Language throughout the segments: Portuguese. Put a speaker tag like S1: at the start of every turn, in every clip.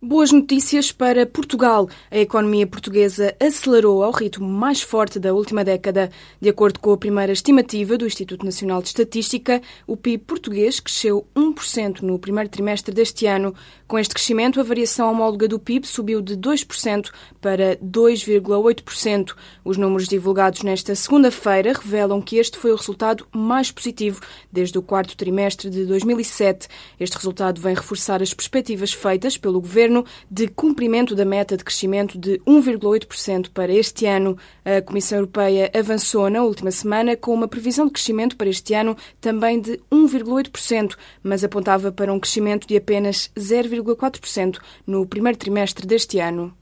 S1: Boas notícias para Portugal. A economia portuguesa acelerou ao ritmo mais forte da última década. De acordo com a primeira estimativa do Instituto Nacional de Estatística, o PIB português cresceu 1% no primeiro trimestre deste ano. Com este crescimento, a variação homóloga do PIB subiu de 2% para 2,8%. Os números divulgados nesta segunda-feira revelam que este foi o resultado mais positivo desde o quarto trimestre de 2007. Este resultado vem reforçar as perspectivas feitas pelo governo governo de cumprimento da meta de crescimento de 1,8% para este ano. A Comissão Europeia avançou na última semana com uma previsão de crescimento para este ano também de 1,8%, mas apontava para um crescimento de apenas 0,4% no primeiro trimestre deste ano.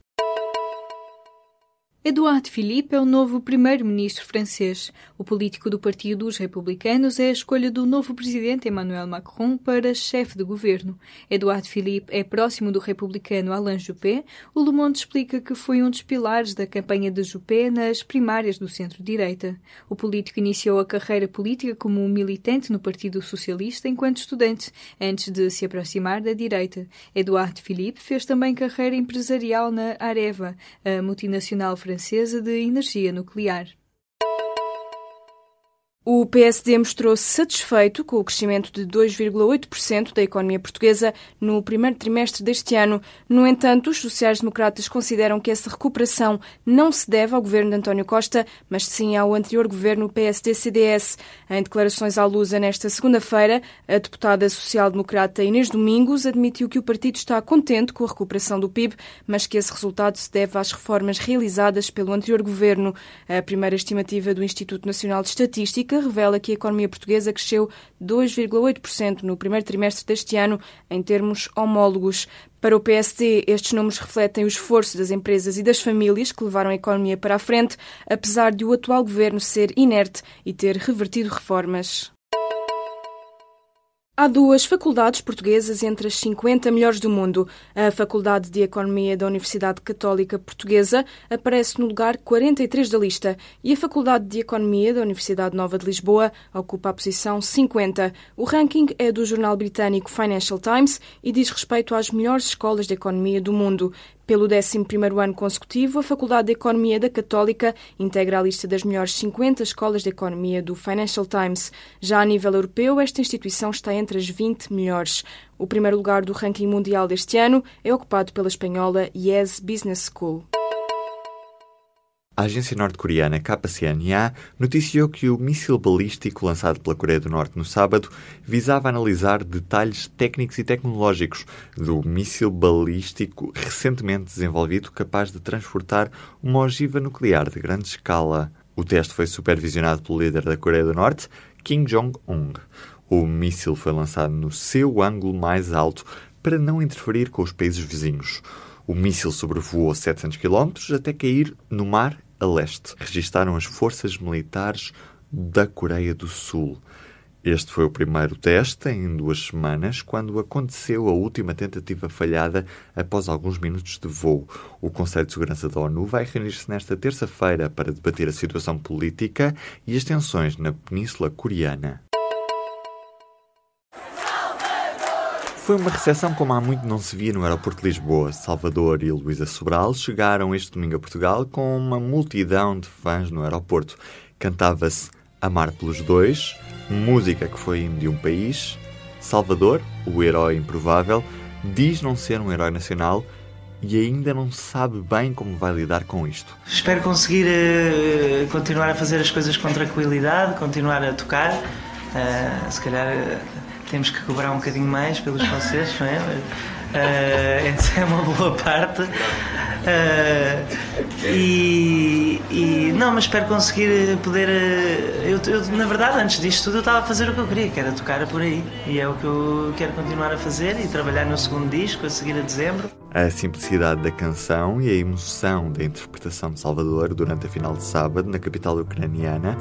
S2: Edouard Philippe é o novo primeiro-ministro francês. O político do Partido dos Republicanos é a escolha do novo presidente Emmanuel Macron para chefe de governo. Edouard Philippe é próximo do republicano Alain Juppé. O Le Monde explica que foi um dos pilares da campanha de Juppé nas primárias do centro-direita. O político iniciou a carreira política como um militante no Partido Socialista enquanto estudante, antes de se aproximar da direita. Edouard Philippe fez também carreira empresarial na Areva, a multinacional francesa francesa de energia nuclear.
S1: O PSD mostrou-se satisfeito com o crescimento de 2,8% da economia portuguesa no primeiro trimestre deste ano. No entanto, os sociais-democratas consideram que essa recuperação não se deve ao governo de António Costa, mas sim ao anterior governo PSD-CDS. Em declarações à Lusa nesta segunda-feira, a deputada social-democrata Inês Domingos admitiu que o partido está contente com a recuperação do PIB, mas que esse resultado se deve às reformas realizadas pelo anterior governo. A primeira estimativa do Instituto Nacional de Estatística revela que a economia portuguesa cresceu 2,8% no primeiro trimestre deste ano, em termos homólogos. Para o PSD, estes números refletem o esforço das empresas e das famílias que levaram a economia para a frente, apesar de o atual governo ser inerte e ter revertido reformas. Há duas faculdades portuguesas entre as 50 melhores do mundo. A Faculdade de Economia da Universidade Católica Portuguesa aparece no lugar 43 da lista e a Faculdade de Economia da Universidade Nova de Lisboa ocupa a posição 50. O ranking é do jornal britânico Financial Times e diz respeito às melhores escolas de economia do mundo. Pelo 11º ano consecutivo, a Faculdade de Economia da Católica integra a lista das melhores 50 escolas de economia do Financial Times. Já a nível europeu, esta instituição está entre as 20 melhores. O primeiro lugar do ranking mundial deste ano é ocupado pela espanhola Yes Business School.
S3: A agência norte-coreana KCNA noticiou que o míssil balístico lançado pela Coreia do Norte no sábado visava analisar detalhes técnicos e tecnológicos do míssil balístico recentemente desenvolvido capaz de transportar uma ogiva nuclear de grande escala. O teste foi supervisionado pelo líder da Coreia do Norte, Kim Jong-un. O míssil foi lançado no seu ângulo mais alto para não interferir com os países vizinhos. O míssil sobrevoou 700 km até cair no mar a leste, registaram as forças militares da Coreia do Sul. Este foi o primeiro teste em duas semanas, quando aconteceu a última tentativa falhada após alguns minutos de voo. O Conselho de Segurança da ONU vai reunir-se nesta terça-feira para debater a situação política e as tensões na Península Coreana. Foi uma recepção como há muito não se via no aeroporto de Lisboa. Salvador e Luísa Sobral chegaram este domingo a Portugal com uma multidão de fãs no aeroporto. Cantava-se Amar pelos Dois, música que foi de um país. Salvador, o herói improvável, diz não ser um herói nacional e ainda não sabe bem como vai lidar com isto.
S4: Espero conseguir uh, continuar a fazer as coisas com tranquilidade, continuar a tocar. Uh, se calhar. Uh, temos que cobrar um bocadinho mais pelos concertos, não é? Uh, essa é uma boa parte. Uh, e, e, não, mas espero conseguir poder. Eu, eu, na verdade, antes disto tudo, eu estava a fazer o que eu queria, que era tocar por aí. E é o que eu quero continuar a fazer e trabalhar no segundo disco, a seguir a dezembro.
S3: A simplicidade da canção e a emoção da interpretação de Salvador durante a final de sábado na capital ucraniana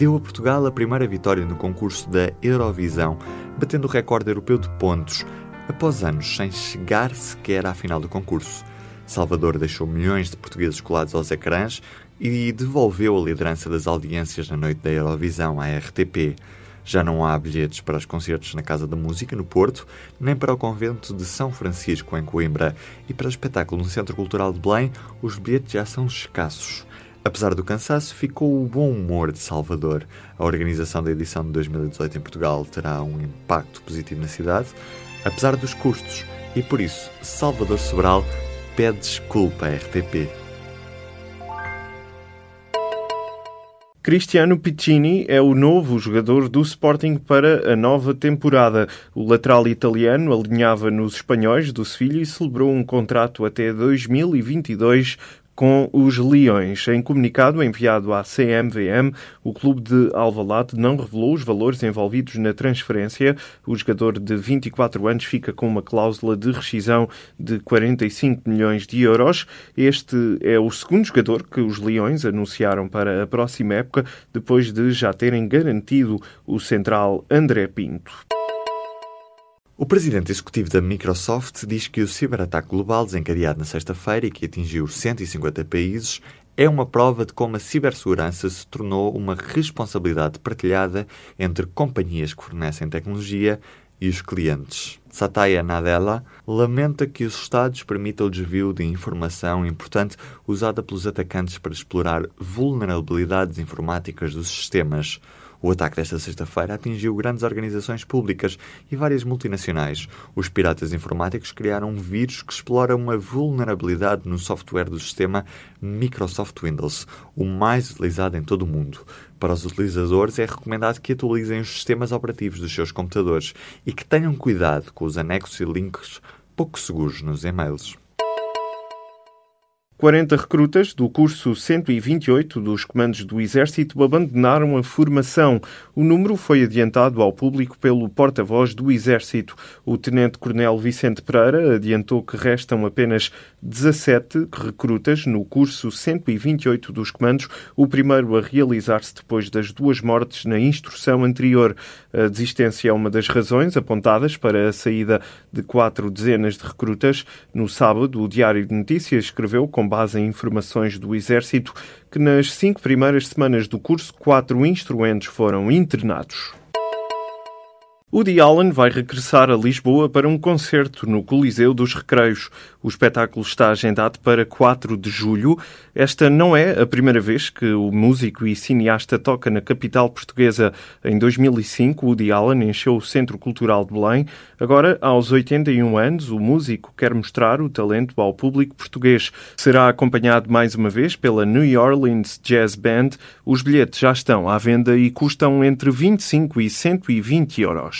S3: deu a Portugal a primeira vitória no concurso da Eurovisão, batendo o recorde europeu de pontos, após anos sem chegar sequer à final do concurso. Salvador deixou milhões de portugueses colados aos ecrãs e devolveu a liderança das audiências na noite da Eurovisão à RTP. Já não há bilhetes para os concertos na Casa da Música, no Porto, nem para o Convento de São Francisco, em Coimbra. E para o espetáculo no Centro Cultural de Belém, os bilhetes já são escassos. Apesar do cansaço, ficou o bom humor de Salvador. A organização da edição de 2018 em Portugal terá um impacto positivo na cidade, apesar dos custos, e por isso Salvador Sobral pede desculpa à RTP.
S5: Cristiano Piccini é o novo jogador do Sporting para a nova temporada. O lateral italiano alinhava nos espanhóis do Sevilha e celebrou um contrato até 2022 com os Leões. Em comunicado enviado à CMVM, o clube de Alvalade não revelou os valores envolvidos na transferência. O jogador de 24 anos fica com uma cláusula de rescisão de 45 milhões de euros. Este é o segundo jogador que os Leões anunciaram para a próxima época, depois de já terem garantido o central André Pinto.
S3: O presidente executivo da Microsoft diz que o ciberataque global desencadeado na sexta-feira e que atingiu 150 países é uma prova de como a cibersegurança se tornou uma responsabilidade partilhada entre companhias que fornecem tecnologia e os clientes. Satya Nadella lamenta que os Estados permitam o desvio de informação importante usada pelos atacantes para explorar vulnerabilidades informáticas dos sistemas. O ataque desta sexta-feira atingiu grandes organizações públicas e várias multinacionais. Os piratas informáticos criaram um vírus que explora uma vulnerabilidade no software do sistema Microsoft Windows, o mais utilizado em todo o mundo. Para os utilizadores, é recomendado que atualizem os sistemas operativos dos seus computadores e que tenham cuidado com os anexos e links pouco seguros nos e-mails.
S5: 40 recrutas do curso 128 dos comandos do Exército abandonaram a formação. O número foi adiantado ao público pelo porta-voz do Exército. O Tenente-Coronel Vicente Pereira adiantou que restam apenas 17 recrutas no curso 128 dos comandos, o primeiro a realizar-se depois das duas mortes na instrução anterior. A desistência é uma das razões apontadas para a saída de quatro dezenas de recrutas. No sábado, o Diário de Notícias escreveu com base em informações do Exército que nas cinco primeiras semanas do curso, quatro instruentes foram internados. Woody Allen vai regressar a Lisboa para um concerto no Coliseu dos Recreios. O espetáculo está agendado para 4 de julho. Esta não é a primeira vez que o músico e cineasta toca na capital portuguesa. Em 2005, Woody Allen encheu o Centro Cultural de Belém. Agora, aos 81 anos, o músico quer mostrar o talento ao público português. Será acompanhado mais uma vez pela New Orleans Jazz Band. Os bilhetes já estão à venda e custam entre 25 e 120 euros.